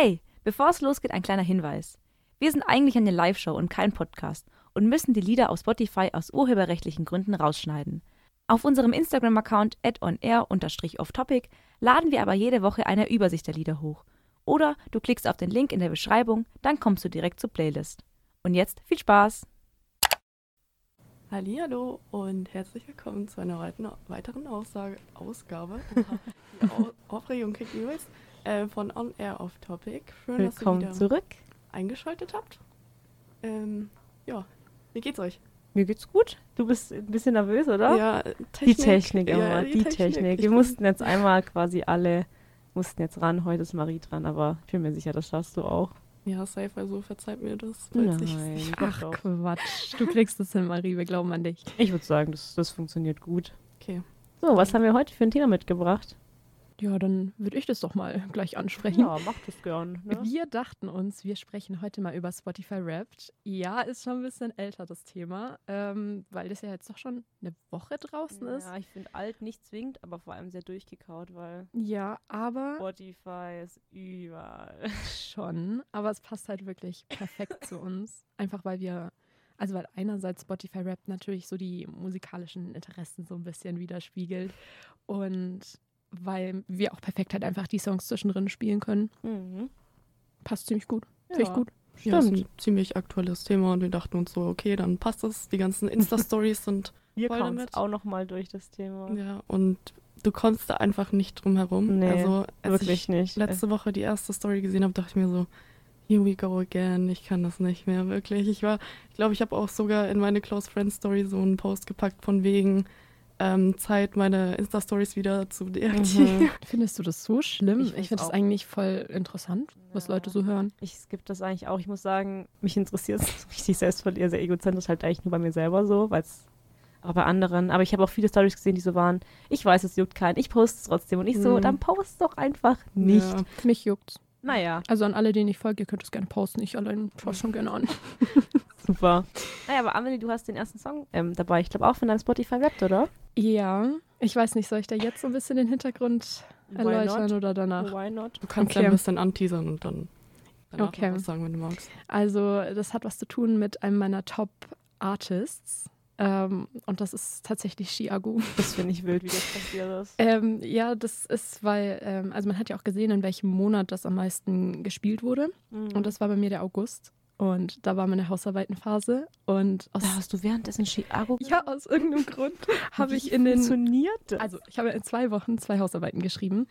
Hey, bevor es losgeht, ein kleiner Hinweis. Wir sind eigentlich eine Live-Show und kein Podcast und müssen die Lieder auf Spotify aus urheberrechtlichen Gründen rausschneiden. Auf unserem Instagram-Account onair-offtopic laden wir aber jede Woche eine Übersicht der Lieder hoch. Oder du klickst auf den Link in der Beschreibung, dann kommst du direkt zur Playlist. Und jetzt viel Spaß! Hallo und herzlich willkommen zu einer weiteren Aussage, Ausgabe. Die Aufregung kriegt übelst äh, von On Air Off Topic. Schön, Willkommen dass ihr wieder zurück. eingeschaltet habt. Ähm, ja, wie geht's euch? Mir geht's gut. Du bist ein bisschen nervös, oder? Ja, Technik. Die Technik immer, ja, die, die, Technik. Technik. Wir mussten jetzt einmal quasi alle, mussten jetzt ran. Heute ist Marie dran, aber ich bin mir sicher, das schaffst du auch. Ja, safe, also verzeiht mir das. Nein, ach Quatsch. Du kriegst das hin, Marie, wir glauben an dich. Ich würde sagen, das, das funktioniert gut. Okay. So, was haben wir heute für ein Thema mitgebracht? Ja, dann würde ich das doch mal gleich ansprechen. Ja, mach das gern. Ne? Wir dachten uns, wir sprechen heute mal über Spotify Wrapped. Ja, ist schon ein bisschen älter das Thema, ähm, weil das ja jetzt doch schon eine Woche draußen ist. Ja, ich finde alt nicht zwingend, aber vor allem sehr durchgekaut, weil. Ja, aber. Spotify ist überall. Schon, aber es passt halt wirklich perfekt zu uns. Einfach weil wir also weil einerseits Spotify Rap natürlich so die musikalischen Interessen so ein bisschen widerspiegelt und weil wir auch perfekt halt einfach die Songs zwischendrin spielen können. Mhm. Passt ziemlich gut. Ja. Finde ich gut. Stimmt. Ja, ist ein ziemlich aktuelles Thema und wir dachten uns so, okay, dann passt es. Die ganzen Insta-Stories sind wir voll damit. auch nochmal durch das Thema. Ja, und du kommst da einfach nicht drum herum. Nee, also, als wirklich ich nicht. letzte Woche die erste Story gesehen habe, dachte ich mir so, here we go again. Ich kann das nicht mehr, wirklich. Ich war, ich glaube, ich habe auch sogar in meine Close Friends Story so einen Post gepackt von wegen, ähm, Zeit, meine Insta-Stories wieder zu deaktivieren. Mhm. Findest du das so schlimm? Ich, ich finde das eigentlich voll interessant, was ja. Leute so hören. Ich skippe das eigentlich auch. Ich muss sagen, mich interessiert es richtig selbst von ihr sehr egozentrisch, halt eigentlich nur bei mir selber so, weil es auch bei anderen. Aber ich habe auch viele Stories gesehen, die so waren, ich weiß, es juckt keinen, ich poste es trotzdem. Und ich so, mhm. dann post doch einfach nicht. Ja, mich juckt's. Naja. Also an alle, denen ich folge, ihr könnt es gerne posten. Ich allein schaue schon gerne an. Super. Naja, aber Amelie, du hast den ersten Song ähm, dabei. Ich glaube auch von deinem Spotify Rap, oder? Ja. Ich weiß nicht, soll ich da jetzt so ein bisschen den Hintergrund erläutern oder danach? Why not? Du kannst okay. ja ein bisschen anteasern und dann okay. was sagen, wenn du magst. Also, das hat was zu tun mit einem meiner Top Artists. Ähm, und das ist tatsächlich Chiago. Das finde ich wild, wie das passiert ist. Ähm, ja, das ist, weil, ähm, also man hat ja auch gesehen, in welchem Monat das am meisten gespielt wurde. Mhm. Und das war bei mir der August. Und da war meine Hausarbeitenphase. Und aus, da hast du währenddessen Chiago? Ja, aus irgendeinem Grund habe ich in den. Funktioniert Also, ich habe in zwei Wochen zwei Hausarbeiten geschrieben.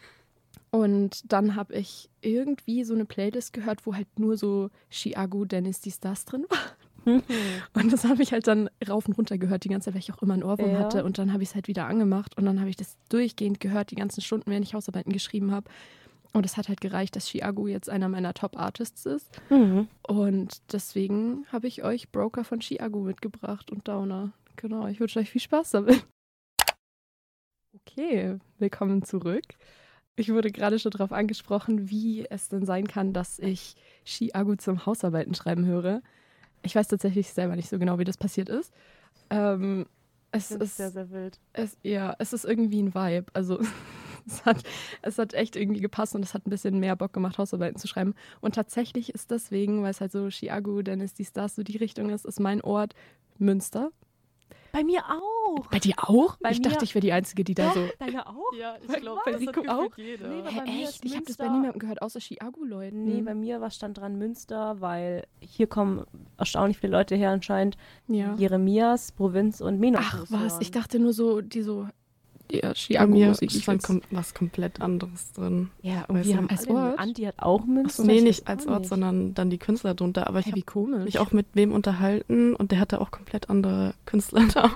Und dann habe ich irgendwie so eine Playlist gehört, wo halt nur so Chiago, Dennis, dies, das drin war. Und das habe ich halt dann rauf und runter gehört, die ganze Zeit, weil ich auch immer einen Ohrwurm ja. hatte. Und dann habe ich es halt wieder angemacht und dann habe ich das durchgehend gehört, die ganzen Stunden, während ich Hausarbeiten geschrieben habe. Und es hat halt gereicht, dass Chiago jetzt einer meiner Top-Artists ist. Mhm. Und deswegen habe ich euch Broker von Chiago mitgebracht und Downer. Genau, ich wünsche euch viel Spaß damit. Okay, willkommen zurück. Ich wurde gerade schon darauf angesprochen, wie es denn sein kann, dass ich Chiago zum Hausarbeiten schreiben höre. Ich weiß tatsächlich selber nicht so genau, wie das passiert ist. Ähm, es ist sehr, sehr wild. Es, ja, es ist irgendwie ein Vibe. Also es, hat, es hat echt irgendwie gepasst und es hat ein bisschen mehr Bock gemacht, Hausarbeiten zu schreiben. Und tatsächlich ist deswegen, weil es halt so Chiago, Dennis, dies, das, so die Richtung ist, ist mein Ort Münster. Bei mir auch. Bei dir auch? Bei ich dachte, ich wäre die Einzige, die da so. Deine auch? Ja, ich glaube, bei Rico auch. Jeder. Nee, Hä, echt? Ich habe das bei niemandem gehört, außer Chiago-Leuten. Nee, bei mir war stand dran Münster, weil hier kommen erstaunlich viele Leute her anscheinend. Ja. Jeremias, Provinz und Menos. Ach was, ich dachte nur so, die so ja, Chiago-Musik. ist stand kom was komplett anderes drin. Ja, und wir haben als Ort. Anti hat auch Münster. nee, nicht als Ort, nicht. sondern dann die Künstler drunter. Aber ich hey, habe mich auch mit wem unterhalten und der hatte auch komplett andere Künstler da.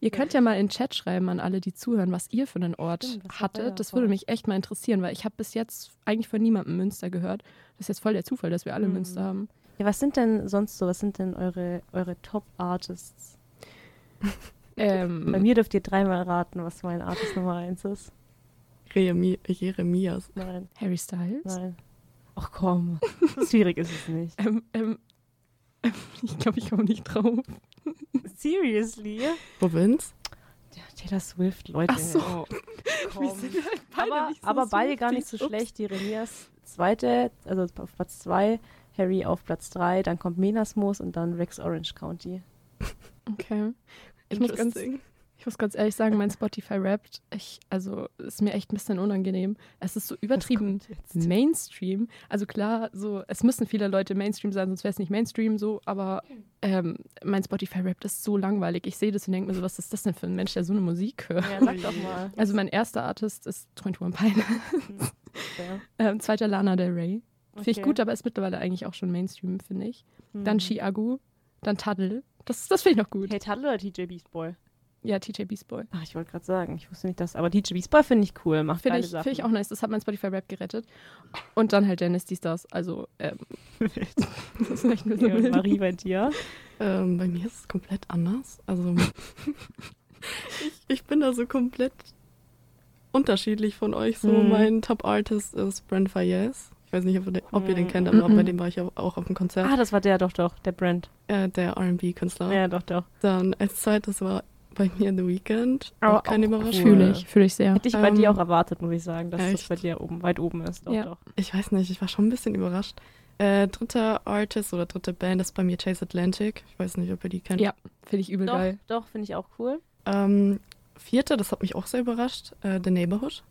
Ihr könnt ja mal in den Chat schreiben an alle, die zuhören, was ihr für einen Ort Stimmt, hattet. Das würde mich echt mal interessieren, weil ich habe bis jetzt eigentlich von niemandem Münster gehört. Das ist jetzt voll der Zufall, dass wir alle mhm. Münster haben. Ja, was sind denn sonst so, was sind denn eure, eure Top-Artists? Ähm, Bei mir dürft ihr dreimal raten, was mein Artist Nummer eins ist. Jeremi Jeremias. Nein. Harry Styles? Nein. Ach komm, so schwierig ist es nicht. Ähm, ähm, ich glaube, ich komme nicht drauf. Seriously? Provinz? Ja, Taylor Swift, Leute. Ach so. Oh, halt beide aber, so aber beide gar nicht so schlecht. Jeremias zweite, also auf Platz zwei, Harry auf Platz drei, dann kommt Menasmus und dann Rex Orange County. Okay. Ich muss, ganz, ich muss ganz ehrlich sagen, mein Spotify rappt, ich, also ist mir echt ein bisschen unangenehm. Es ist so übertrieben Mainstream. Also klar, so, es müssen viele Leute Mainstream sein, sonst wäre es nicht Mainstream so, aber ähm, mein Spotify rappt ist so langweilig. Ich sehe das und denke mir so, was ist das denn für ein Mensch, der so eine Musik hört? Ja, sag doch mal. Also mein erster Artist ist 21 Pilots. Hm, ähm, zweiter Lana Del Rey. Finde ich gut, aber ist mittlerweile eigentlich auch schon Mainstream, finde ich. Mhm. Dann Chiagu, dann Taddle. Das, das finde ich noch gut. Hey, Taddle oder TJ Beast Boy? Ja, TJ Beast Boy. Ach, ich wollte gerade sagen, ich wusste nicht das, aber TJ Beast Boy finde ich cool, macht Finde ich, find ich auch nice, das hat mein Spotify Rap gerettet. Und dann halt Dennis, die Stars, also ähm, das ist echt nur so ja, Marie bei dir? Ähm, bei mir ist es komplett anders. Also ich, ich bin da so komplett unterschiedlich von euch. So hm. mein Top Artist ist Brent Fayez. Ich weiß nicht, ob, ihr, ob ihr den hm. kennt, aber bei dem war ich auch auf dem Konzert. Ah, das war der doch doch, der Brent. Äh, der R&B-Künstler. Ja, doch doch. Dann als zweites war bei mir The Weeknd. Auch keine Überraschung. Fühle ich, fühle ich sehr. Hätte ich bei dir ähm, auch erwartet, muss ich sagen, dass echt? das bei dir oben, weit oben ist. Doch, ja. doch. Ich weiß nicht, ich war schon ein bisschen überrascht. Äh, dritter Artist oder dritte Band ist bei mir Chase Atlantic. Ich weiß nicht, ob ihr die kennt. Ja, finde ich übel doch, geil. Doch, finde ich auch cool. Ähm, vierte, das hat mich auch sehr überrascht, äh, The Neighborhood.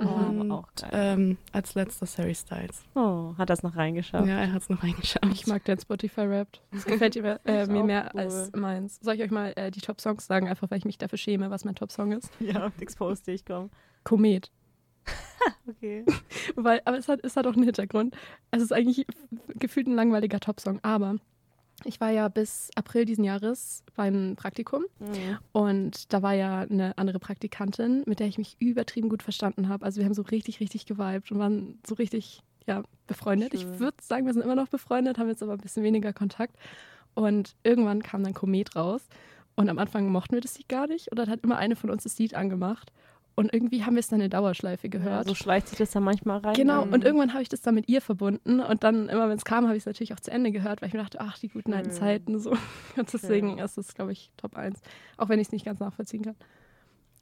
Und, auch ähm, als letztes Harry Styles. Oh, hat das noch reingeschaut? Ja, er hat es noch reingeschaut. Ich mag den Spotify-Rap. Das gefällt mir, äh, mir mehr cool. als meins. Soll ich euch mal äh, die Top-Songs sagen, einfach weil ich mich dafür schäme, was mein Top-Song ist? Ja, exposed ich komm. Komet. okay. weil, aber es hat, es hat auch einen Hintergrund. Es ist eigentlich gefühlt ein langweiliger Top-Song, aber ich war ja bis April diesen Jahres beim Praktikum mhm. und da war ja eine andere Praktikantin, mit der ich mich übertrieben gut verstanden habe. Also wir haben so richtig, richtig geweibt und waren so richtig, ja, befreundet. Schön. Ich würde sagen, wir sind immer noch befreundet, haben jetzt aber ein bisschen weniger Kontakt. Und irgendwann kam dann Komet raus und am Anfang mochten wir das Lied gar nicht und dann hat immer eine von uns das Lied angemacht und irgendwie haben wir es dann in Dauerschleife gehört. Ja, so schleicht sich das dann manchmal rein. Genau, und irgendwann habe ich das dann mit ihr verbunden. Und dann, immer wenn es kam, habe ich es natürlich auch zu Ende gehört, weil ich mir dachte, ach, die guten alten Zeiten. So. Und deswegen ja. ist es, glaube ich, Top 1. Auch wenn ich es nicht ganz nachvollziehen kann.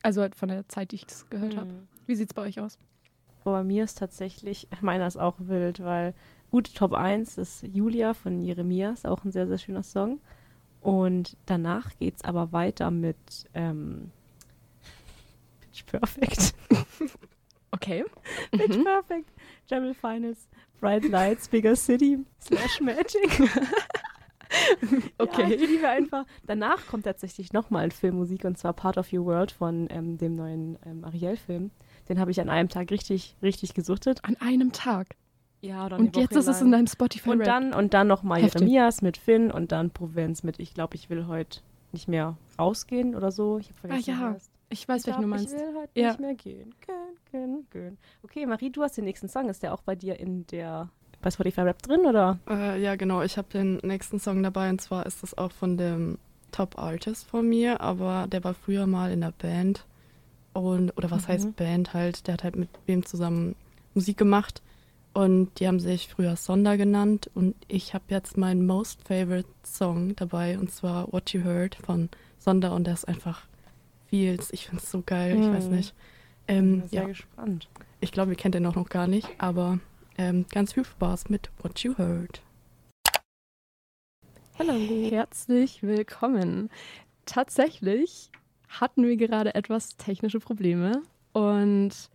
Also halt von der Zeit, die ich es gehört mhm. habe. Wie sieht es bei euch aus? Oh, bei mir ist tatsächlich, meiner ist auch wild, weil gut, Top 1 ist Julia von Jeremias, auch ein sehr, sehr schöner Song. Und danach geht es aber weiter mit ähm, Pitch Perfect. Okay. Pitch mhm. Perfect. Jamil Finals. Bright Lights, Bigger City, Slash Magic. okay. Ja, ich liebe einfach. Danach kommt tatsächlich nochmal ein Filmmusik und zwar Part of Your World von ähm, dem neuen ähm, Ariel-Film. Den habe ich an einem Tag richtig, richtig gesuchtet. An einem Tag? Ja, oder Und jetzt ist es in deinem spotify Und dann, und dann nochmal Jeremias mit Finn und dann Provinz mit Ich glaube, ich will heute nicht mehr rausgehen oder so. Ich habe vergessen, ah, ja. Ich weiß, welchen du meinst. Ich will halt ja. nicht mehr gehen. Gehen, gehen, gehen. Okay, Marie, du hast den nächsten Song. Ist der auch bei dir in der bei Spotify Rap drin, oder? Äh, ja, genau. Ich habe den nächsten Song dabei und zwar ist das auch von dem Top Artist von mir, aber der war früher mal in der Band. Und, oder was mhm. heißt Band halt? Der hat halt mit wem zusammen Musik gemacht. Und die haben sich früher Sonder genannt. Und ich habe jetzt meinen most favorite Song dabei und zwar What You Heard von Sonder. Und der ist einfach Feels. Ich finde es so geil, hm. ich weiß hm. nicht. Ähm, ich bin sehr ja. gespannt. Ich glaube, ihr kennt den auch noch gar nicht, aber ähm, ganz viel Spaß mit What You Heard. Hallo, herzlich willkommen. Tatsächlich hatten wir gerade etwas technische Probleme und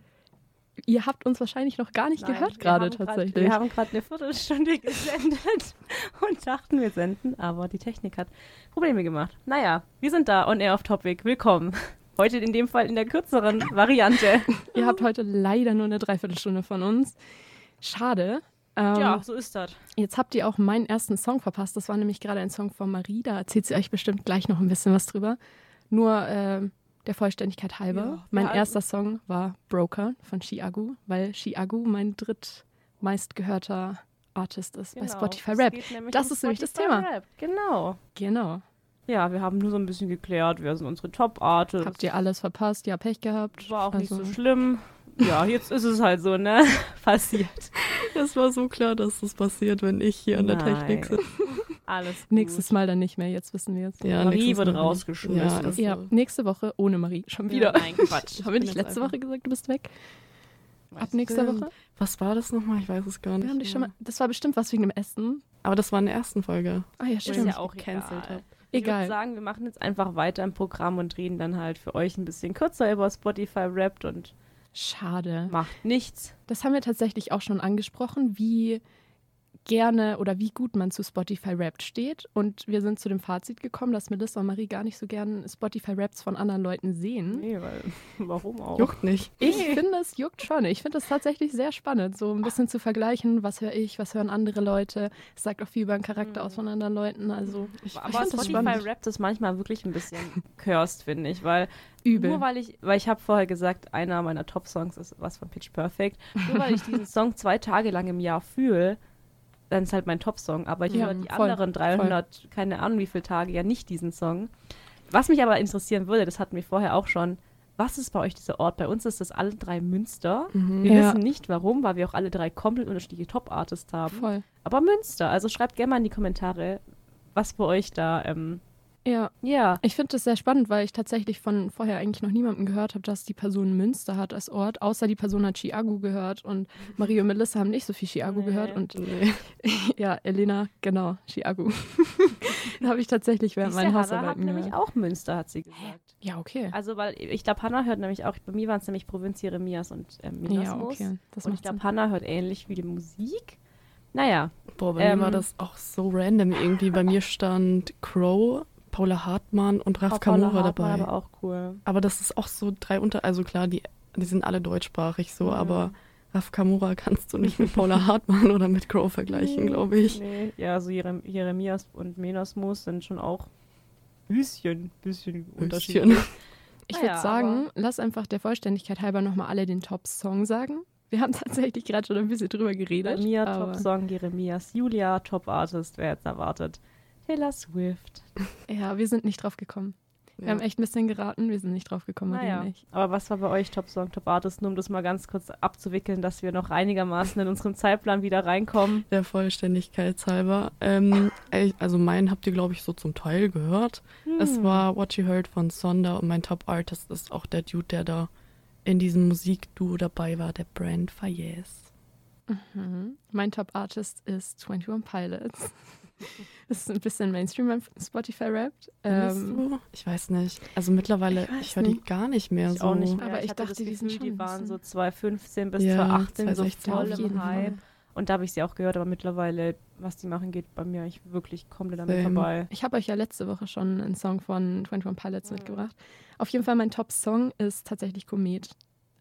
ihr habt uns wahrscheinlich noch gar nicht Nein, gehört gerade tatsächlich. Grad, wir haben gerade eine Viertelstunde gesendet und dachten, wir senden, aber die Technik hat Probleme gemacht. Naja, wir sind da on air off topic. Willkommen. Heute in dem Fall in der kürzeren Variante. ihr habt heute leider nur eine Dreiviertelstunde von uns. Schade. Ähm, ja, so ist das. Jetzt habt ihr auch meinen ersten Song verpasst. Das war nämlich gerade ein Song von Marie. Da erzählt sie euch bestimmt gleich noch ein bisschen was drüber. Nur äh, der Vollständigkeit halber. Ja, mein ja, erster Song war Broker von Chiagu, weil Chiagu mein drittmeistgehörter Artist ist genau, bei Spotify Rap. Das ist nämlich das Thema. Rap. Genau. Genau. Ja, wir haben nur so ein bisschen geklärt, wer sind unsere Top-Artists. Habt ihr alles verpasst? Ja, Pech gehabt. War auch also. nicht so also schlimm. Ja, jetzt ist es halt so, ne? Passiert. Es war so klar, dass das passiert, wenn ich hier an der. Technik sitze. Alles gut. Nächstes Mal dann nicht mehr, jetzt wissen wir es. Ja, Marie wird rausgeschmissen. Ja, ja, nächste Woche ohne Marie. Schon wieder. Ja, nein, Quatsch. Haben wir nicht letzte Woche gesagt, du bist weg? Ab nächster Woche? Was war das nochmal? Ich weiß es gar nicht. Wir haben dich schon mal, das war bestimmt was wegen dem Essen. Aber das war in der ersten Folge. Ah ja, Ist stimmt. ja auch gecancelt egal. hab. Ich Egal. würde sagen, wir machen jetzt einfach weiter im Programm und reden dann halt für euch ein bisschen kürzer über Spotify Wrapped und Schade. macht nichts. Das haben wir tatsächlich auch schon angesprochen, wie gerne oder wie gut man zu Spotify Wrapped steht. Und wir sind zu dem Fazit gekommen, dass Melissa und Marie gar nicht so gern Spotify Raps von anderen Leuten sehen. Nee, weil warum auch? Juckt nicht. Ich finde, es juckt schon. Ich finde es tatsächlich sehr spannend, so ein bisschen zu vergleichen, was höre ich, was hören andere Leute. Es sagt auch viel über den Charakter aus von anderen Leuten. Also Ich, Aber ich Spotify. Wrapped ist manchmal wirklich ein bisschen cursed, finde ich, weil übel. Nur weil ich, weil ich habe vorher gesagt, einer meiner Top-Songs ist was von Pitch Perfect. Nur weil ich diesen Song zwei Tage lang im Jahr fühle, dann ist halt mein Top-Song. Aber ich Ja, höre die voll, anderen 300, keine Ahnung wie viele Tage ja nicht diesen Song. Was mich aber interessieren würde, das hatten wir vorher auch schon, was ist bei euch dieser Ort? Bei uns ist das alle drei Münster. Mhm. Wir Ja. wissen nicht warum, weil wir auch alle drei komplett unterschiedliche Top-Artists haben. Voll. Aber Münster, also schreibt gerne mal in die Kommentare, was bei euch da, ähm, Ja, ja, ich finde das sehr spannend, weil ich tatsächlich von vorher eigentlich noch niemandem gehört habe, dass die Person Münster hat als Ort, außer die Person hat Chiago gehört und Marie und Melissa haben nicht so viel Chiago Nee. gehört und Nee. ja, Elena, genau, Chiago. da habe ich tatsächlich während meinen Hannah hat Hausarbeiten nämlich auch Münster, hat sie gesagt. Ja, okay. Also, weil ich glaube, Hannah hört nämlich auch, bei mir waren es nämlich Provinz Jeremias und ähm, Ja, Minasmus. okay. Das und ich glaube, Sinn. Hannah hört ähnlich wie die Musik. Naja, Boah, bei Ähm, mir war das auch so random irgendwie. Bei mir stand Crow, Paula Hartmann und Raf Paula Kamura dabei. aber auch cool. Aber das ist auch so drei unter, also klar, die, die sind alle deutschsprachig so, Mhm. aber Raf Kamura kannst du nicht mit Paula Hartmann oder mit Crow vergleichen, glaube ich. Nee, ja, so Jerem Jeremias und Menasmus sind schon auch bisschen, bisschen unterschiedlich. Ich Naja, würde sagen, lass einfach der Vollständigkeit halber nochmal alle den Top-Song sagen. Wir haben tatsächlich gerade schon ein bisschen drüber geredet. aber- Top-Song Jeremias, Julia, Top-Artist, wer jetzt erwartet. Taylor Swift. Ja, wir sind nicht drauf gekommen. Wir Ja. haben echt ein bisschen geraten, wir sind nicht drauf gekommen. Naja, aber was war bei euch Top-Song, Top-Artist? Nur um das mal ganz kurz abzuwickeln, dass wir noch einigermaßen in unserem Zeitplan wieder reinkommen. Der Vollständigkeit halber. Ähm, also meinen habt ihr, glaube ich, so zum Teil gehört. Es Hm. war What You Heard von Sonda und mein Top-Artist ist auch der Dude, der da in diesem Musikduo dabei war, der Brand Fayez. Mhm. Mein Top-Artist ist 21 Pilots. Das ist ein bisschen Mainstream beim Spotify rappt. Findest Ähm? Ich weiß nicht. Also mittlerweile, ich ich, höre die gar nicht mehr Ich so. auch nicht mehr. Aber ich hatte dachte, das die Gefühl, schon die waren so bisschen- 2015 bis Ja, 2018 so 2016 voll im Hype. Fall. Und da habe ich sie auch gehört, aber mittlerweile, was die machen, geht bei mir eigentlich wirklich komplett mir Same. vorbei. Ich habe euch ja letzte Woche schon einen Song von 21 Pilots Mhm. mitgebracht. Auf jeden Fall mein Top-Song ist tatsächlich Komet.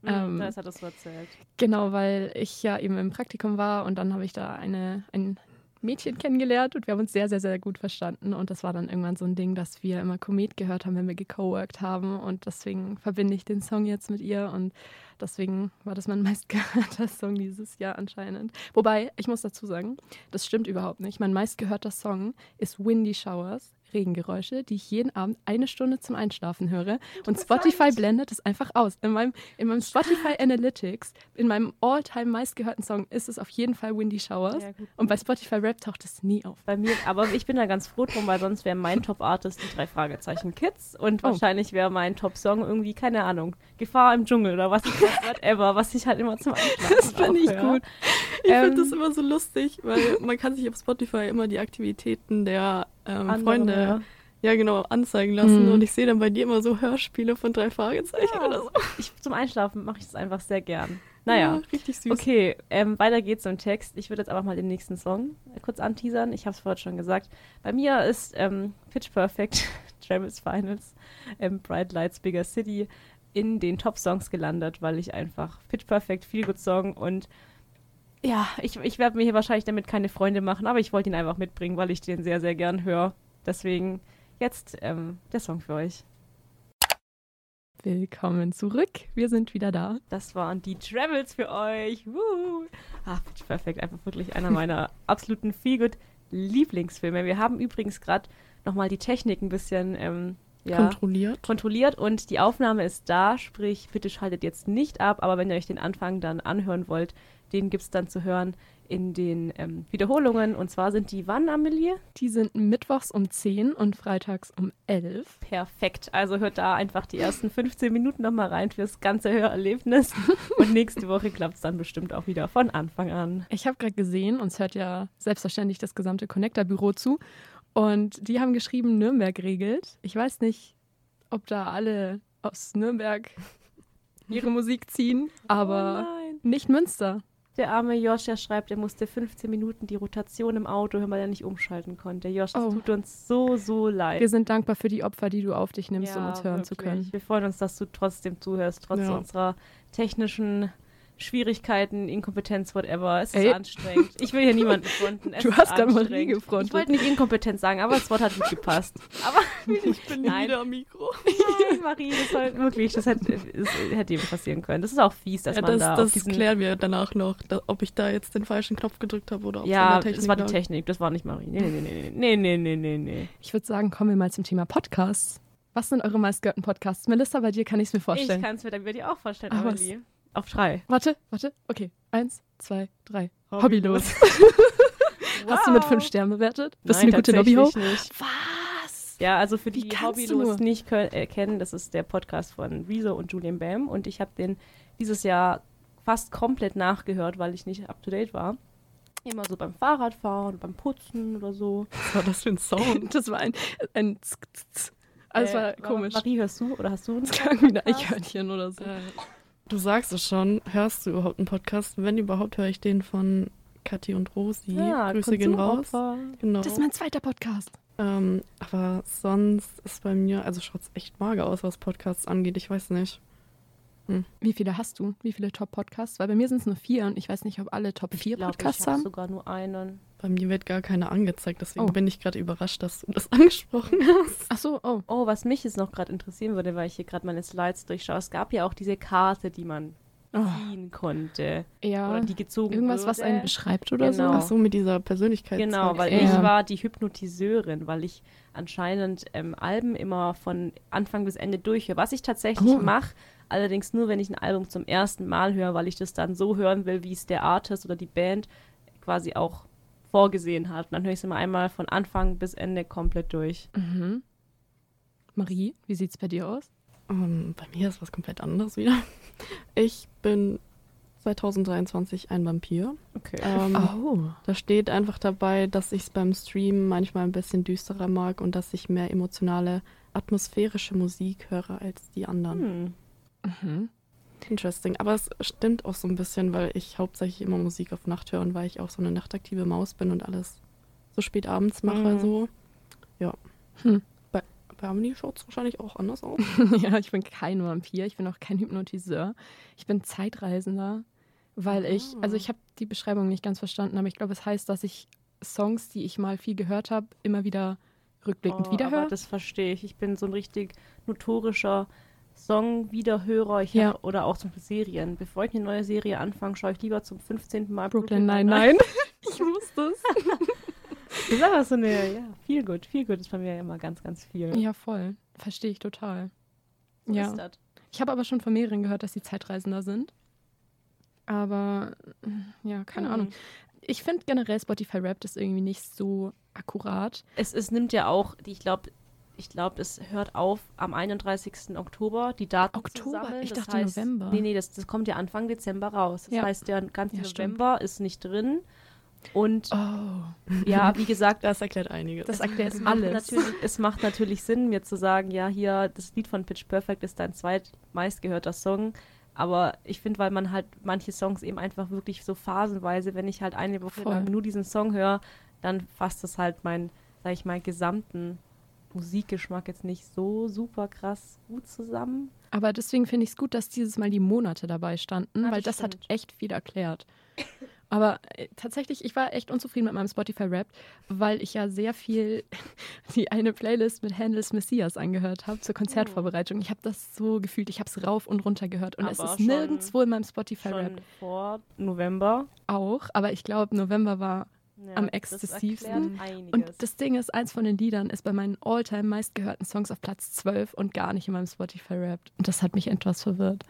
Ähm, Mhm, das hat das so erzählt. Genau, weil ich ja eben im Praktikum war und dann habe ich da eine, ein Mädchen kennengelernt und wir haben uns sehr, sehr, sehr gut verstanden. Und das war dann irgendwann so ein Ding, dass wir immer Komet gehört haben, wenn wir gecoworked haben. Und deswegen verbinde ich den Song jetzt mit ihr und deswegen war das mein meistgehörter Song dieses Jahr anscheinend. Wobei, ich muss dazu sagen, das stimmt überhaupt nicht. Mein meistgehörter Song ist Windy Showers. Regengeräusche, die ich jeden Abend eine Stunde zum Einschlafen höre. Und Spotify blendet es einfach aus. In meinem, in meinem Spotify Analytics, in meinem all-time meistgehörten Song, ist es auf jeden Fall Windy Showers. Ja. Und bei Spotify Rap taucht es nie auf. Bei mir, aber ich bin da ganz froh drum, weil sonst wäre mein Top-Artist die drei Fragezeichen Kids und Oh. wahrscheinlich wäre mein Top-Song irgendwie, keine Ahnung, Gefahr im Dschungel oder was, whatever, was ich halt immer zum Einschlafen Das finde ich höre. gut. Ich Ähm, finde das immer so lustig, weil man kann sich auf Spotify immer die Aktivitäten der ähm, Andere, Freunde ja. ja genau anzeigen lassen Mhm. und ich sehe dann bei dir immer so Hörspiele von drei Fragezeichen Ja. oder so. Ich, zum Einschlafen mache ich das einfach sehr gern. Naja. Ja, richtig süß. Okay, ähm, weiter geht's im Text. Ich würde jetzt einfach mal den nächsten Song kurz anteasern. Ich habe es vorhin schon gesagt. Bei mir ist ähm, Pitch Perfect, Travis Finals, ähm, Bright Lights, Bigger City in den Top-Songs gelandet, weil ich einfach Pitch Perfect, Feel Good Song und ja, ich, ich werde mir hier wahrscheinlich damit keine Freunde machen, aber ich wollte ihn einfach mitbringen, weil ich den sehr, sehr gern höre. Deswegen jetzt ähm, der Song für euch. Willkommen zurück. Wir sind wieder da. Das waren die Travels für euch. Woo. Ah, Pitch Perfect, einfach wirklich einer meiner absoluten Feelgood Lieblingsfilme. Wir haben übrigens gerade nochmal die Technik ein bisschen ähm, ja, Kontrolliert. kontrolliert und die Aufnahme ist da, sprich, bitte schaltet jetzt nicht ab, aber wenn ihr euch den Anfang dann anhören wollt, den gibt es dann zu hören in den ähm, Wiederholungen. Und zwar sind die wann, Amelie? Die sind mittwochs um 10 und freitags um 11. Perfekt. Also hört da einfach die ersten 15 Minuten nochmal rein fürs ganze Hörerlebnis. und nächste Woche klappt es dann bestimmt auch wieder von Anfang an. Ich habe gerade gesehen, uns hört ja selbstverständlich das gesamte Connector-Büro zu. Und die haben geschrieben, Nürnberg regelt. Ich weiß nicht, ob da alle aus Nürnberg ihre Musik ziehen, aber oh nicht Münster. Der arme Josh, der schreibt, er musste 15 Minuten die Rotation im Auto hören, weil er nicht umschalten konnte. Josh, das oh. tut uns so, so leid. Wir sind dankbar für die Opfer, die du auf dich nimmst, ja, um uns hören wirklich. zu können. Wir freuen uns, dass du trotzdem zuhörst, trotz ja. unserer technischen Schwierigkeiten, Inkompetenz, whatever. Es ist Ey. anstrengend. Ich will hier niemanden fronten. Es du hast gerade Marie gefrontet. Ich wollte nicht Inkompetenz sagen, aber das Wort hat nicht gepasst. Aber ich bin Nein. wieder am Mikro. Nein, Marie, das war wirklich, das hätte, das hätte passieren können. Das ist auch fies, dass ja, man das, da Das klären wir danach noch, da, ob ich da jetzt den falschen Knopf gedrückt habe oder ob Ja, das war die Technik, das war nicht Marie. Nee, nee, nee, nee, nee, nee, nee, nee. Ich würde sagen, kommen wir mal zum Thema Podcasts. Was sind eure meistgehörten Podcasts? Melissa, bei dir kann ich es mir vorstellen. Ich kann es mir dann bei dir auch vorstellen, Amelie. Auf drei. Warte, warte. Okay. Eins, zwei, drei. Hobbylos. wow. Hast du mit fünf Sternen bewertet? Bist Nein, du eine gute Lobbyho? Nicht. Was? Ja, also für die Hobbylos nicht äh, kennen, das ist der Podcast von Rezo und Julian Bam und ich habe den dieses Jahr fast komplett nachgehört, weil ich nicht up to date war. Immer so beim Fahrradfahren, beim Putzen oder so. Was war das für ein Sound? Das war ein, ein also äh, war komisch. Marie, hörst du oder hast du einen? Das klang wie ein Eichhörnchen oder so. Du sagst es schon, hörst du überhaupt einen Podcast? Wenn überhaupt, höre ich den von Kathi und Rosi. Ja, Grüße gehen raus. Genau. Das ist mein zweiter Podcast. Ähm, aber sonst ist bei mir, also schaut es echt mager aus, was Podcasts angeht. Ich weiß nicht. Hm. Wie viele hast du? Wie viele Top-Podcasts? Weil bei mir sind es nur vier und ich weiß nicht, ob alle Top 4 Podcasts ich haben. Ich sogar nur einen. Bei mir wird gar keine angezeigt, deswegen oh. bin ich gerade überrascht, dass du das angesprochen hast. Ach so, oh. Oh, was mich jetzt noch gerade interessieren würde, weil ich hier gerade meine Slides durchschaue. Es gab ja auch diese Karte, die man oh. ziehen konnte. Ja. Oder die gezogen Irgendwas, wurde. was einen beschreibt oder genau. so. Ach so, mit dieser Persönlichkeit. Genau, weil ja. ich war die Hypnotiseurin, weil ich anscheinend ähm, Alben immer von Anfang bis Ende durchhöre. Was ich tatsächlich oh. mache, allerdings nur, wenn ich ein Album zum ersten Mal höre, weil ich das dann so hören will, wie es der Artist oder die Band quasi auch vorgesehen hat. Und dann höre ich es immer einmal von Anfang bis Ende komplett durch. Mhm. Marie, wie sieht es bei dir aus? Um, ähm, bei mir ist was komplett anderes wieder. Ich bin 2023 ein Vampir. Okay. Ähm, oh. Da steht einfach dabei, dass ich es beim Stream manchmal ein bisschen düsterer mag und dass ich mehr emotionale, atmosphärische Musik höre als die anderen. Hm. Mhm. Interesting. Aber es stimmt auch so ein bisschen, weil ich hauptsächlich immer Musik auf Nacht höre und weil ich auch so eine nachtaktive Maus bin und alles so spät abends mache. Mhm. So. Ja. Hm. Bei, bei Amelie schaut es wahrscheinlich auch anders aus. ja, ich bin kein Vampir, ich bin auch kein Hypnotiseur. Ich bin Zeitreisender, weil ich, ah. also ich habe die Beschreibung nicht ganz verstanden, aber ich glaube, es heißt, dass ich Songs, die ich mal viel gehört habe, immer wieder rückblickend oh, wiederhöre. Das verstehe ich. Ich bin so ein richtig notorischer Song-Wiederhörer ich ja. Hab, oder auch zum Beispiel Serien. Bevor ich eine neue Serie anfange, schaue ich lieber zum 15. Mal Brooklyn, Brooklyn nein, nein. ich wusste es. das ist aber so eine, ja, viel gut. Viel gut ist bei mir immer ganz, ganz viel. Ja, voll. Verstehe ich total. So ja. Ich habe aber schon von mehreren gehört, dass sie Zeitreisender sind. Aber, ja, keine hm. Ahnung. Ich finde generell Spotify Rap ist irgendwie nicht so akkurat. Es, es nimmt ja auch, ich glaube, ich glaube, es hört auf am 31. Oktober, die Daten Oktober? zu sammeln. Ich dachte heißt, November. Nee, nee, das, das kommt ja Anfang Dezember raus. Das ja. heißt, der ganze ja, November ist nicht drin. Und oh. ja, wie gesagt, das erklärt einiges. Das erklärt es alles. Natürlich, es macht natürlich Sinn, mir zu sagen, ja, hier, das Lied von Pitch Perfect ist dein zweitmeistgehörter Song. Aber ich finde, weil man halt manche Songs eben einfach wirklich so phasenweise, wenn ich halt eine Woche lang nur diesen Song höre, dann fasst das halt meinen, sag ich mal, gesamten Musikgeschmack jetzt nicht so super krass gut zusammen. Aber deswegen finde ich es gut, dass dieses Mal die Monate dabei standen, ja, weil das stimmt. hat echt viel erklärt. Aber äh, tatsächlich, ich war echt unzufrieden mit meinem Spotify-Rap, weil ich ja sehr viel die eine Playlist mit Handels Messias angehört habe zur Konzertvorbereitung. Ich habe das so gefühlt, ich habe es rauf und runter gehört und aber es ist nirgendwo in meinem Spotify-Rap. Vor November? Auch, aber ich glaube, November war ja, am exzessivsten. Und das Ding ist, eins von den Liedern ist bei meinen all-time meistgehörten Songs auf Platz 12 und gar nicht in meinem Spotify-Rap. Und das hat mich etwas verwirrt.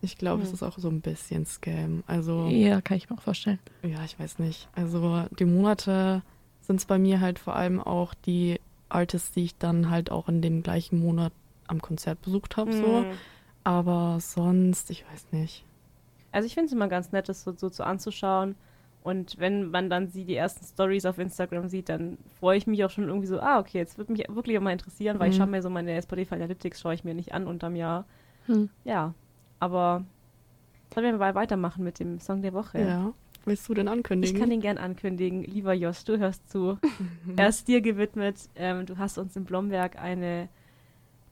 Ich glaube, hm. es ist auch so ein bisschen Scam. Also. Ja, kann ich mir auch vorstellen. Ja, ich weiß nicht. Also die Monate sind es bei mir halt vor allem auch die Artists, die ich dann halt auch in dem gleichen Monat am Konzert besucht habe, hm. so. Aber sonst, ich weiß nicht. Also ich finde es immer ganz nett, das so, so, so anzuschauen. Und wenn man dann sie die ersten Stories auf Instagram sieht, dann freue ich mich auch schon irgendwie so, ah, okay, jetzt würde mich wirklich auch mal interessieren, weil mhm. ich schaue mir so meine Spotify Analytics schaue ich mir nicht an unterm Jahr. Hm. Ja, aber sollen wir mal weitermachen mit dem Song der Woche? Ja. Willst du denn ankündigen? Ich kann den gern ankündigen. Lieber Josh, du hörst zu. er ist dir gewidmet. Ähm, du hast uns in Blomberg eine,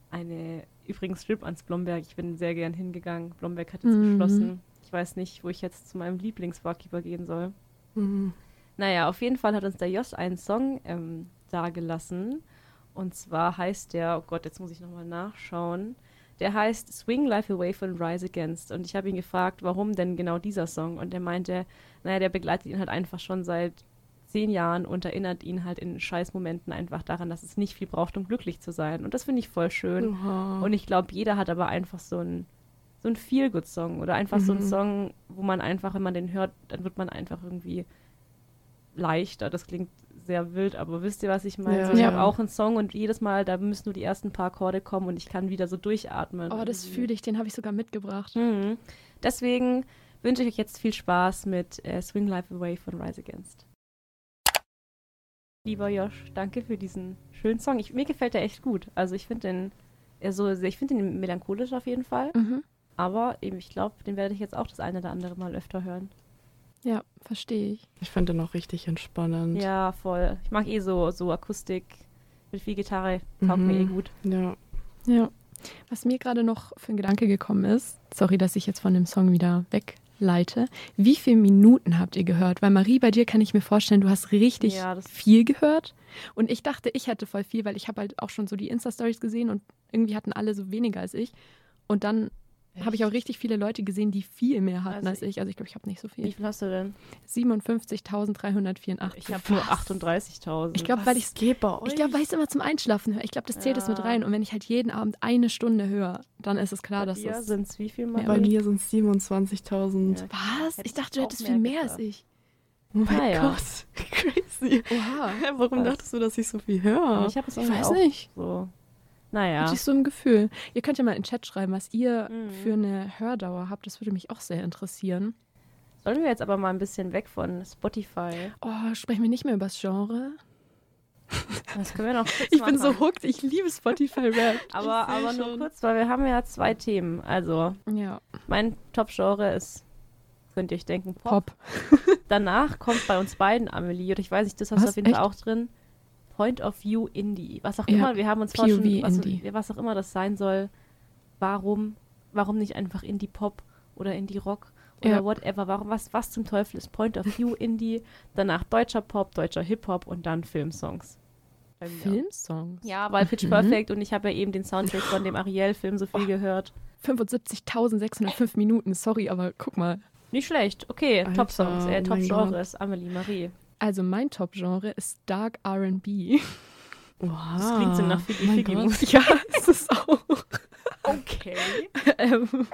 eine, übrigens Strip ans Blomberg. Ich bin sehr gern hingegangen. Blomberg hat jetzt mhm. geschlossen. Ich weiß nicht, wo ich jetzt zu meinem Lieblingsbarkeeper gehen soll. Mhm. Naja, auf jeden Fall hat uns der Josh einen Song ähm, dagelassen. Und zwar heißt der, oh Gott, jetzt muss ich nochmal nachschauen. Der heißt Swing Life Away von Rise Against. Und ich habe ihn gefragt, warum denn genau dieser Song? Und er meinte, naja, der begleitet ihn halt einfach schon seit zehn Jahren und erinnert ihn halt in Scheißmomenten einfach daran, dass es nicht viel braucht, um glücklich zu sein. Und das finde ich voll schön. Oha. Und ich glaube, jeder hat aber einfach so ein so ein Feel-Good-Song oder einfach mhm. so ein mhm. Song, wo man einfach, wenn man den hört, dann wird man einfach irgendwie leichter. Das klingt sehr wild, aber wisst ihr, was ich meine? Ja. So, ich ja. habe auch einen Song und jedes Mal, da müssen nur die ersten paar Akkorde kommen und ich kann wieder so durchatmen. Oh, das fühle ich, den habe ich sogar mitgebracht. Mhm. Deswegen wünsche ich euch jetzt viel Spaß mit äh, Swing Life Away von Rise Against. Lieber Josh, danke für diesen schönen Song. Ich, mir gefällt der echt gut. Also ich finde den, also ich finde den melancholisch auf jeden Fall. Mhm. Aber eben, ich glaube, den werde ich jetzt auch das eine oder andere Mal öfter hören. Ja, verstehe ich. Ich finde den auch richtig entspannend. Ja, voll. Ich mag eh so, so Akustik mit viel Gitarre. Taugt mhm. mir eh gut. Ja. Ja. Was mir gerade noch für ein Gedanke gekommen ist, sorry, dass ich jetzt von dem Song wieder wegleite. Wie viele Minuten habt ihr gehört? Weil Marie, bei dir kann ich mir vorstellen, du hast richtig ja, viel gehört. Und ich dachte, ich hätte voll viel, weil ich habe halt auch schon so die Insta-Stories gesehen und irgendwie hatten alle so weniger als ich. Und dann habe ich auch richtig viele Leute gesehen, die viel mehr hatten also als ich. Also ich glaube, ich habe nicht so viel. Wie viel hast du denn? 57.384. Ich habe nur 38.000. Ich glaube, weil ich es Ich glaube, weil ich es immer zum Einschlafen höre. Ich glaube, das zählt ja. es mit rein. Und wenn ich halt jeden Abend eine Stunde höre, dann ist es klar, Bei dass es. sind es wie viel mal? Bei mir sind es 27.000. Ja, Was? Ich dachte, du hättest viel mehr als ich. Oh mein ah, ja. Gott, crazy. Oha. Warum Was? dachtest du, dass ich so viel höre? Ich habe es Ich weiß nicht. So. Naja. Hatte ich so ein Gefühl. Ihr könnt ja mal in den Chat schreiben, was ihr mhm. für eine Hördauer habt. Das würde mich auch sehr interessieren. Sollen wir jetzt aber mal ein bisschen weg von Spotify? Oh, sprechen wir nicht mehr über das Genre? Das können wir noch kurz Ich machen. bin so hooked, ich liebe Spotify-Rap. aber aber nur kurz, weil wir haben ja zwei Themen. Also, ja. mein Top-Genre ist, könnt ihr euch denken, Pop. Pop. Danach kommt bei uns beiden Amelie, und ich weiß nicht, das hast du auf jeden Fall auch drin. Point of View Indie. Was auch immer, wir haben uns schon, was, was, auch immer das sein soll. Warum, warum nicht einfach Indie Pop oder Indie Rock oder ja. whatever? Warum, was, was zum Teufel ist Point of View Indie? Danach deutscher Pop, deutscher Hip Hop und dann Filmsongs. Filmsongs? Ja, weil Pitch mhm. Perfect und ich habe ja eben den Soundtrack von dem Ariel-Film so viel oh. gehört. 75.605 Minuten, sorry, aber guck mal. Nicht schlecht. Okay, Top-Songs, äh, Top-Genres, Amelie, Marie. Also mein Top-Genre ist Dark R&B. Wow. Das klingt so nach Figgy Figgy Ja, ist es auch. Okay. ähm,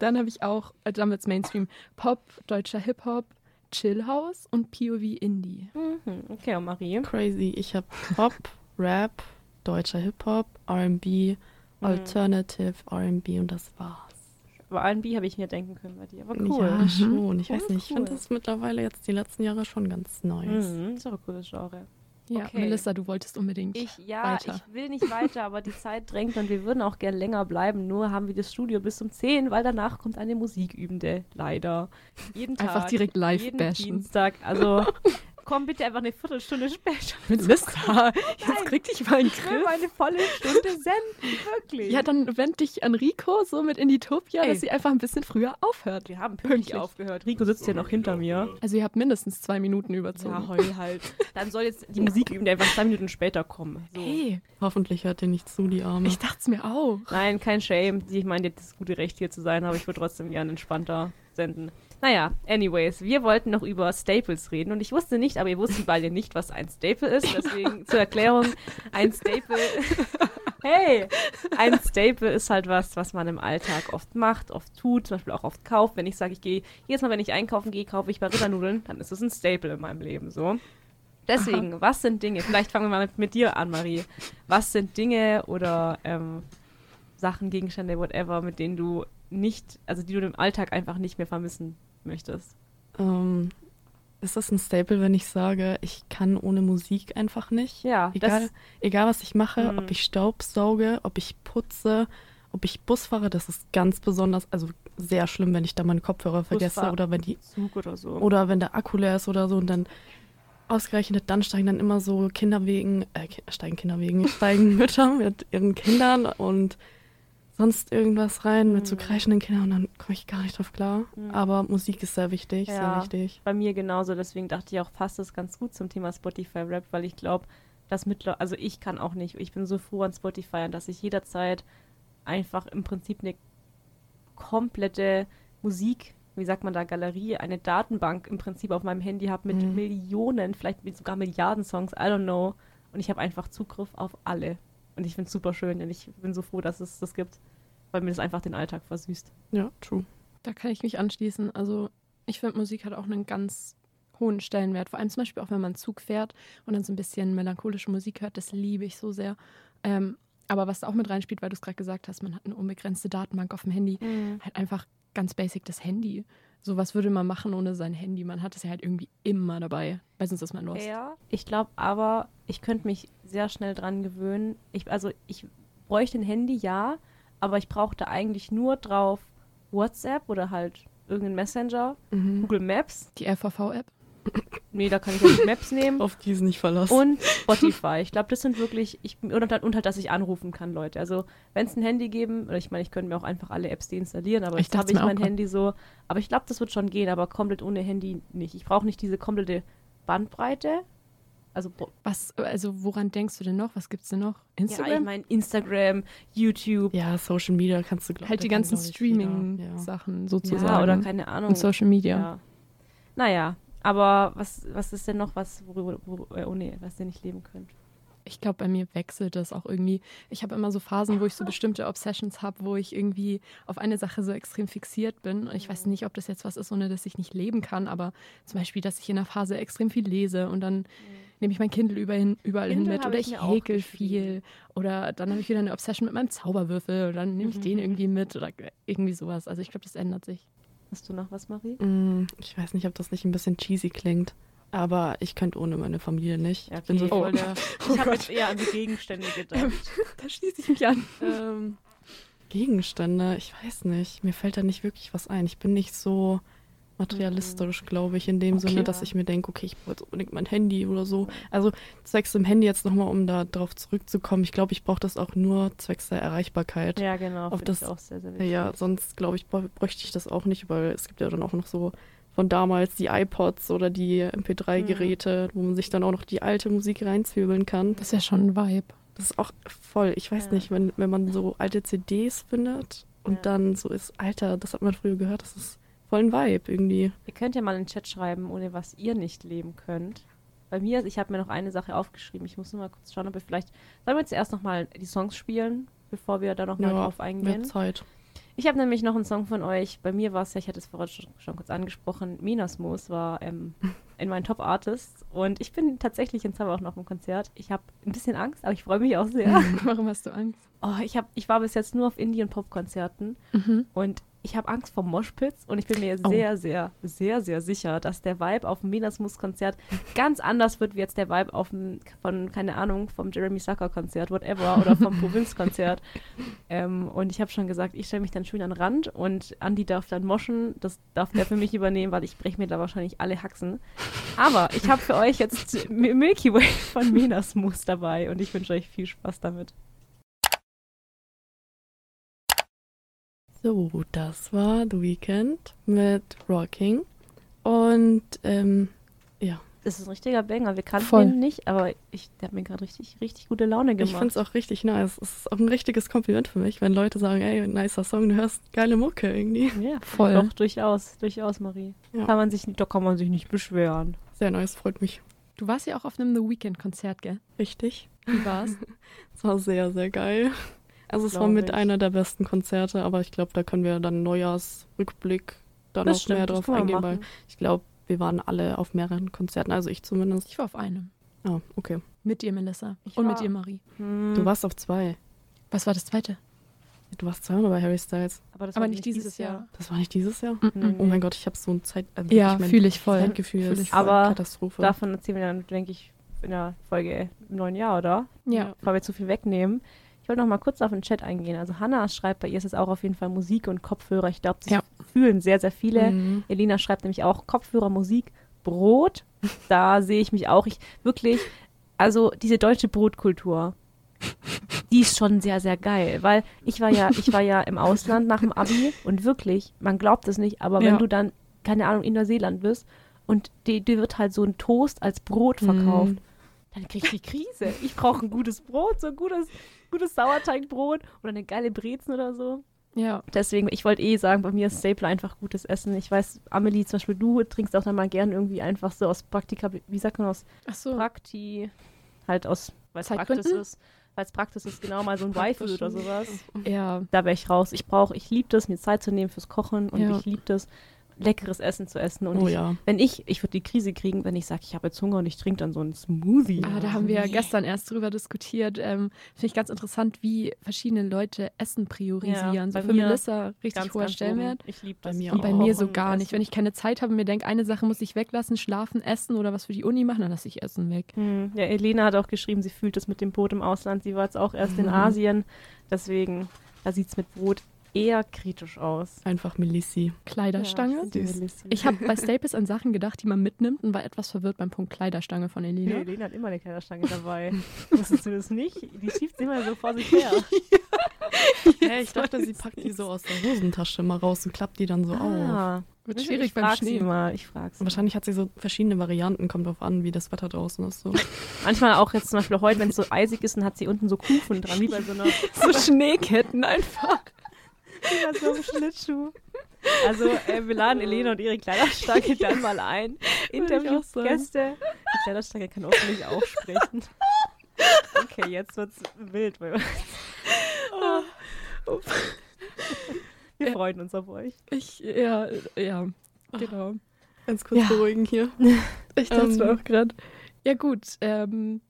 dann habe ich auch, äh, damit Mainstream, Pop, deutscher Hip-Hop, Chillhouse und POV Indie. Mhm. Okay, und Marie? Crazy. Ich habe Pop, Rap, deutscher Hip-Hop, R&B, mhm. Alternative R&B und das war's. Aber R&B habe ich mir denken können bei dir. Aber cool. Ja, schon. Ich weiß nicht. Ich finde das mittlerweile jetzt die letzten Jahre schon ganz Neues. Mhm. Ist auch ein cooles Genre. Ja, okay. Melissa, du wolltest unbedingt ich, ja, weiter. ich will nicht weiter, aber die Zeit drängt und wir würden auch gern länger bleiben. Nur haben wir das Studio bis um 10, weil danach kommt eine Musikübende. Leider. Jeden Tag. Einfach direkt live jeden bashen. Dienstag. Also komm bitte einfach eine Viertelstunde später. Melissa, jetzt krieg dich mal einen Griff. Ich will eine volle Stunde senden, wirklich. Ja, dann wend dich an Rico so mit in die Topia, dass sie einfach ein bisschen früher aufhört. Wir haben pünktlich, pünktlich. aufgehört. Rico sitzt hier noch hinter mir. Also ihr habt mindestens zwei Minuten überzogen. Ja, heul halt. Dann soll jetzt die Musik üben, der einfach zwei Minuten später kommen. So. Hey. Hoffentlich hört ihr nicht zu, die Arme. Ich dachte es mir auch. Nein, kein Shame. Ich meine, jetzt das gute Recht hier zu sein, aber ich würde trotzdem gerne entspannter senden. Naja, anyways, wir wollten noch über Staples reden und ich wusste nicht, aber ihr wusstet beide nicht, was ein Staple ist. Deswegen zur Erklärung, ein Staple hey, ein Staple ist halt was, was man im Alltag oft macht, oft tut, zum Beispiel auch oft kauft. Wenn ich sage, ich gehe, jedes Mal, wenn ich einkaufen gehe, kaufe ich bei Ritternudeln, dann ist es ein Staple in meinem Leben, so. Deswegen, Aha. was sind Dinge, vielleicht fangen wir mal mit, mit, dir an, Marie. Was sind Dinge oder ähm, Sachen, Gegenstände, whatever, mit denen du nicht, also die du im Alltag einfach nicht mehr vermissen möchtest? Ähm, ist das ein Staple, wenn ich sage, ich kann ohne Musik einfach nicht? Ja. Egal, egal was ich mache, mhm. ob ich Staub sauge, ob ich putze, ob ich Bus fahre, das ist ganz besonders, also sehr schlimm, wenn ich da meinen Kopfhörer vergesse oder wenn die Zug oder so. Oder wenn der Akku leer ist oder so und dann ausgerechnet dann steigen dann immer so Kinderwegen, äh, steigen Kinderwegen, steigen Mütter mit ihren Kindern und sonst irgendwas rein mit so mhm. kreischenden Kindern und dann komme ich gar nicht drauf klar. Mhm. Aber Musik ist sehr wichtig, ja, sehr wichtig. Bei mir genauso, deswegen dachte ich auch, passt das ganz gut zum Thema Spotify-Rap, weil ich glaube, dass mittlerweile, also ich kann auch nicht, ich bin so froh an Spotify, dass ich jederzeit einfach im Prinzip eine komplette Musik, wie sagt man da, Galerie, eine Datenbank im Prinzip auf meinem Handy habe mit mhm. Millionen, vielleicht mit sogar Milliarden Songs, I don't know. Und ich habe einfach Zugriff auf alle. Und ich finde es super schön und ich bin so froh, dass es das gibt, weil mir das einfach den Alltag versüßt. Ja, true. Da kann ich mich anschließen. Also ich finde, Musik hat auch einen ganz hohen Stellenwert. Vor allem zum Beispiel auch, wenn man Zug fährt und dann so ein bisschen melancholische Musik hört. Das liebe ich so sehr. Ähm, aber was da auch mit reinspielt, weil du es gerade gesagt hast, man hat eine unbegrenzte Datenbank auf dem Handy. Mhm. Halt einfach ganz basic das Handy. So was würde man machen ohne sein Handy? Man hat es ja halt irgendwie immer dabei, weil sonst ist man los. Ja, ich glaube aber, ich könnte mich sehr schnell dran gewöhnen. Ich, also ich bräuchte ein Handy, ja, aber ich brauchte eigentlich nur drauf WhatsApp oder halt irgendeinen Messenger, mhm. Google Maps. Die RVV-App? Nee, da kann ich auch Maps nehmen. Auf die ist nicht verlassen. Und Spotify. Ich glaube, das sind wirklich, ich, und, halt, und halt, dass ich anrufen kann, Leute. Also, wenn es ein Handy geben, oder ich meine, ich könnte mir auch einfach alle Apps deinstallieren, aber ich jetzt habe ich mein Handy so. Aber ich glaube, das wird schon gehen, aber komplett ohne Handy nicht. Ich brauche nicht diese komplette Bandbreite. Also, was, also woran denkst du denn noch? Was gibt's denn noch? Instagram? Ja, ich meine Instagram, YouTube. Ja, Social Media kannst du glaube Halt die ganzen Streaming-Sachen ja. sozusagen. Ja, oder keine Ahnung. Und Social Media. Ja. Naja, aber was, was ist denn noch was, worüber, wo, ohne was ihr nicht leben könnt? Ich glaube, bei mir wechselt das auch irgendwie. Ich habe immer so Phasen, wo ich so bestimmte Obsessions habe, wo ich irgendwie auf eine Sache so extrem fixiert bin. Und ich weiß nicht, ob das jetzt was ist, ohne dass ich nicht leben kann. Aber zum Beispiel, dass ich in einer Phase extrem viel lese und dann nehme ich mein Kindle überall, überall Kindle hin mit oder ich, ich häkel viel. Oder dann habe ich wieder eine Obsession mit meinem Zauberwürfel und dann nehme ich mhm. den irgendwie mit oder irgendwie sowas. Also ich glaube, das ändert sich. Hast du noch was, Marie? Mm, ich weiß nicht, ob das nicht ein bisschen cheesy klingt. Aber ich könnte ohne meine Familie nicht. Okay. Ich bin so voll oh. der. Ich oh habe jetzt eher an die Gegenstände gedacht. da schließe ich mich an. Ähm, Gegenstände, ich weiß nicht. Mir fällt da nicht wirklich was ein. Ich bin nicht so materialistisch, glaube ich, in dem okay, Sinne, dass ich mir denke, okay, ich brauche jetzt unbedingt mein Handy oder so. Also zwecks dem Handy jetzt nochmal, um da drauf zurückzukommen. Ich glaube, ich brauche das auch nur zwecks der Erreichbarkeit. Ja, genau. Auf das, auch sehr, sehr wichtig. Ja, sonst glaube ich, bräuchte ich das auch nicht, weil es gibt ja dann auch noch so von damals die iPods oder die MP3-Geräte, mhm. wo man sich dann auch noch die alte Musik reinzwiebeln kann. Das ist ja schon ein Vibe. Das ist auch voll. Ich weiß ja. nicht, wenn, wenn man so alte CDs findet und ja. dann so ist, Alter, das hat man früher gehört, das ist vollen Vibe irgendwie. Ihr könnt ja mal in den Chat schreiben, ohne was ihr nicht leben könnt. Bei mir, ich habe mir noch eine Sache aufgeschrieben. Ich muss nur mal kurz schauen, ob wir vielleicht. Sollen wir jetzt erst nochmal die Songs spielen, bevor wir da nochmal ja, drauf eingehen? Zeit. Ich habe nämlich noch einen Song von euch. Bei mir war es ja, ich hatte es vorhin schon, schon kurz angesprochen, Minasmus war ähm, in meinen Top Artists. Und ich bin tatsächlich in zwei Wochen noch im Konzert. Ich habe ein bisschen Angst, aber ich freue mich auch sehr. Warum hast du Angst? Oh, ich, hab, ich war bis jetzt nur auf Indie- und Pop-Konzerten. Mhm. Und ich habe Angst vor Moshpits und ich bin mir oh. sehr, sehr, sehr, sehr sicher, dass der Vibe auf dem Venasmus-Konzert ganz anders wird wie jetzt der Vibe auf dem, von, keine Ahnung, vom Jeremy Sucker-Konzert, whatever, oder vom Provinz-Konzert. ähm, und ich habe schon gesagt, ich stelle mich dann schön an den Rand und Andy darf dann moschen. Das darf der für mich übernehmen, weil ich breche mir da wahrscheinlich alle Haxen. Aber ich habe für euch jetzt Milky Way von Venasmus dabei und ich wünsche euch viel Spaß damit. So, das war The Weekend mit Rocking. Und ähm, ja. Das ist ein richtiger Banger. Wir kannten Voll. ihn nicht, aber ich, der hat mir gerade richtig, richtig gute Laune gemacht. Ich finde es auch richtig nice. Es ist auch ein richtiges Kompliment für mich, wenn Leute sagen, ey, nicer Song, du hörst geile Mucke irgendwie. Ja, voll. Doch, durchaus, durchaus, Marie. Ja. Kann man sich, da kann man sich nicht beschweren. Sehr nice, freut mich. Du warst ja auch auf einem The Weekend-Konzert, gell? Richtig. Wie war's? Es war sehr, sehr geil. Also es war mit ich. einer der besten Konzerte, aber ich glaube, da können wir dann Neujahrsrückblick da noch stimmt, mehr drauf eingehen, weil ich glaube, wir waren alle auf mehreren Konzerten, also ich zumindest. Ich war auf einem. Ah, okay. Mit dir, Melissa. Ich Und war- mit dir, Marie. Hm, Du warst auf zwei. Was war das zweite? Du warst zweimal bei Harry Styles. aber, das Aber war nicht dieses Jahr. Das war nicht dieses Jahr? Mhm. Oh mein Gott, ich habe so ein Zeit... Äh, Ja, mein fühle ich voll. Zeitgefühl Fühl ist ich voll. Aber Katastrophe. Davon erzählen wir dann, denke ich, in der Folge im neuen Jahr, oder? Ja. Weil wir zu viel wegnehmen. Ich wollte noch mal kurz auf den Chat eingehen. Also Hannah schreibt, bei ihr ist es auch auf jeden Fall Musik und Kopfhörer. Ich glaube, das Ja. fühlen sehr, sehr viele. Mhm. Elina schreibt nämlich auch Kopfhörer, Musik, Brot. Da sehe ich mich auch. Ich wirklich, also diese deutsche Brotkultur, die ist schon sehr, sehr geil. Weil ich war ja, ich war ja im Ausland nach dem Abi und wirklich, man glaubt es nicht, aber Ja. wenn du dann, keine Ahnung, in Neuseeland bist und dir, dir wird halt so ein Toast als Brot verkauft, Mhm. Dann krieg ich die Krise. Ich brauche ein gutes Brot, so ein gutes, gutes Sauerteigbrot oder eine geile Brezen oder so. Ja. Deswegen, ich wollte eh sagen, bei mir ist Staple einfach gutes Essen. Ich weiß, Amelie, zum Beispiel du trinkst auch dann mal gern irgendwie einfach so aus Praktika, wie sagt man aus Ach so. Prakti, halt aus, weil es Zeitgründen? ist. Weil es Praxis ist, genau mal so ein Waffel oder sowas. Ja. Da wäre ich raus. Ich brauche, ich liebe das, mir Zeit zu nehmen fürs Kochen und Ja. ich liebe das, leckeres Essen zu essen. Und Oh ich, ja. wenn ich, ich würde die Krise kriegen, wenn ich sage, ich habe jetzt Hunger und ich trinke dann so einen Smoothie. Ah, da haben wir ja gestern erst drüber diskutiert. Ähm, Finde ich ganz interessant, wie verschiedene Leute Essen priorisieren. Ja, so bei für Melissa richtig ganz, hoher ganz Stellenwert. oben. Ich liebe Bei das. mir Und bei auch. mir so gar nicht. Wenn ich keine Zeit habe und mir denke, eine Sache muss ich weglassen, schlafen, essen oder was für die Uni machen, dann lasse ich Essen weg. Hm, Ja, Elena hat auch geschrieben, sie fühlt es mit dem Brot im Ausland. Sie war jetzt auch erst in Mhm. Asien. Deswegen, da sieht es mit Brot eher kritisch aus. Einfach Melissi. Kleiderstange. Ja. Melissi. ich habe bei Staples an Sachen gedacht, die man mitnimmt und war etwas verwirrt beim Punkt Kleiderstange von Nee, Elina. Elena hat immer eine Kleiderstange dabei. Wusstest du das nicht? Die schiebt sie immer so vor sich her. Hä, ich dachte, sie packt die so aus der Hosentasche mal raus und klappt die dann so auf. Ah, Wird ich schwierig beim frag Schnee. Sie mal, ich frage sie. Wahrscheinlich hat sie so verschiedene Varianten, kommt drauf an, wie das Wetter draußen ist. So. Manchmal auch jetzt zum Beispiel heute, wenn es so eisig ist, dann hat sie unten so Kufen dran, wie bei so einer So Schneeketten einfach. Bei so einem Schlittschuh. Also äh, wir laden Elena und ihre Kleiderstange dann mal ein. Interviewgäste. Die Kleiderstange kann hoffentlich auch sprechen. Okay, jetzt wird's wild bei uns. Wir Ja. freuen uns auf euch. Ich, ja, ja, genau. Ganz kurz Ja. beruhigen hier. Ich dachte dachte Ähm, auch gerade. Ja gut, ähm,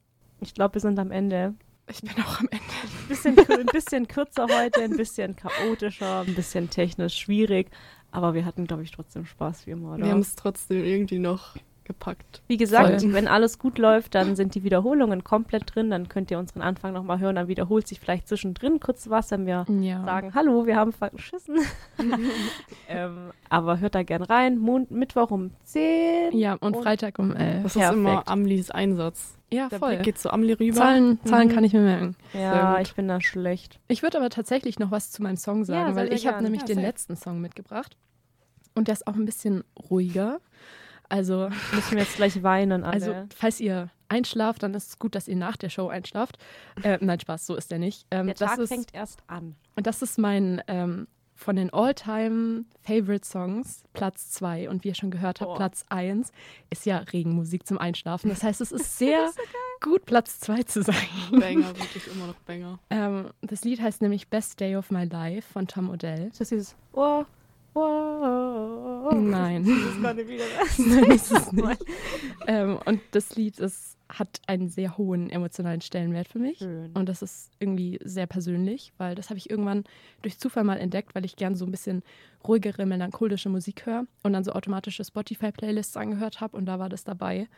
Ich glaube, wir sind am Ende. Ich bin auch am Ende. Ein bisschen, ein bisschen kürzer heute, ein bisschen chaotischer, ein bisschen technisch schwierig. Aber wir hatten, glaube ich, trotzdem Spaß wie immer, oder? Wir haben es trotzdem irgendwie noch gepackt. Wie gesagt, Voll. wenn alles gut läuft, dann sind die Wiederholungen komplett drin. Dann könnt ihr unseren Anfang nochmal hören. Dann wiederholt sich vielleicht zwischendrin kurz was, wenn wir Ja. sagen, hallo, wir haben verschissen. ähm, aber hört da gern rein. Mond, Mittwoch um 10. Ja, und, Und- Freitag um 11. Das Perfekt. ist immer Amlis Einsatz. Ja, Der voll. Blick geht zu Amli rüber. Zahlen, Zahlen Mhm. kann ich mir merken. Ja, ich bin da schlecht. Ich würde aber tatsächlich noch was zu meinem Song sagen, sehr, weil ich habe nämlich Ja, den letzten Song mitgebracht. Und der ist auch ein bisschen ruhiger. Also, Müssen wir jetzt gleich weinen alle. also falls ihr einschlaft, dann ist es gut, dass ihr nach der Show einschlaft. Äh, nein, Spaß, so ist der nicht. Ähm, Der das Tag ist, fängt erst an. Und das ist mein ähm, von den All-Time Favorite Songs Platz 2 und wie ihr schon gehört habt, Boah. Platz 1 ist ja Regenmusik zum Einschlafen. Das heißt, es ist sehr gut, Platz 2 zu sein. Banger, wirklich immer noch Banger. Ähm, das Lied heißt nämlich Best Day of My Life von Tom Odell. Ist das dieses oh, oh, Nein. Das ist nicht wieder das. Nein, ist es nicht. ähm, und das Lied ist, hat einen sehr hohen emotionalen Stellenwert für mich. Schön. Und das ist irgendwie sehr persönlich, weil das habe ich irgendwann durch Zufall mal entdeckt, weil ich gern so ein bisschen ruhigere, melancholische Musik höre und dann so automatische Spotify-Playlists angehört habe und da war das dabei.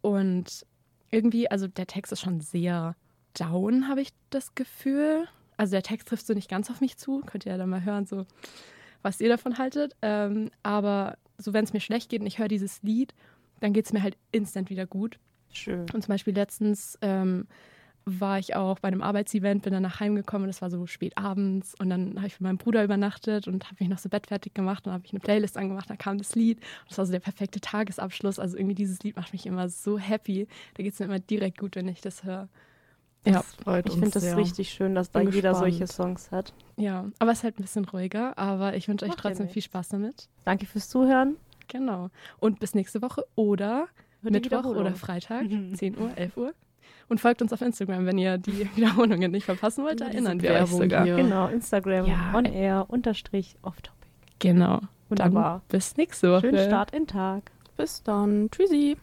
Und irgendwie, also der Text ist schon sehr down, habe ich das Gefühl. Also der Text trifft so nicht ganz auf mich zu. Könnt ihr ja dann mal hören, so was ihr davon haltet. Ähm, aber so, wenn es mir schlecht geht und ich höre dieses Lied, dann geht es mir halt instant wieder gut. Schön. Und zum Beispiel letztens ähm, war ich auch bei einem Arbeitsevent, bin dann nach Hause gekommen und es war so spät abends und dann habe ich mit meinem Bruder übernachtet und habe mich noch so bettfertig gemacht und habe ich eine Playlist angemacht, dann kam das Lied und das war so der perfekte Tagesabschluss. Also irgendwie dieses Lied macht mich immer so happy. Da geht es mir immer direkt gut, wenn ich das höre. Ja, Ich finde das sehr. richtig schön, dass da jeder gespannt. solche Songs hat. ja. Aber es ist halt ein bisschen ruhiger, aber ich wünsche euch trotzdem viel. Spaß damit. Danke fürs Zuhören. Genau. Und bis nächste Woche oder Mittwoch oder Freitag, 10 Uhr, 11 Uhr. Und folgt uns auf Instagram, wenn ihr die Wiederholungen nicht verpassen wollt. Erinnern wir euch sogar. Hier. Genau, Instagram ja. on air unterstrich off topic. Genau. Wunderbar. Dann bis nächste Woche. Schönen Start in Tag. Bis dann. Tschüssi.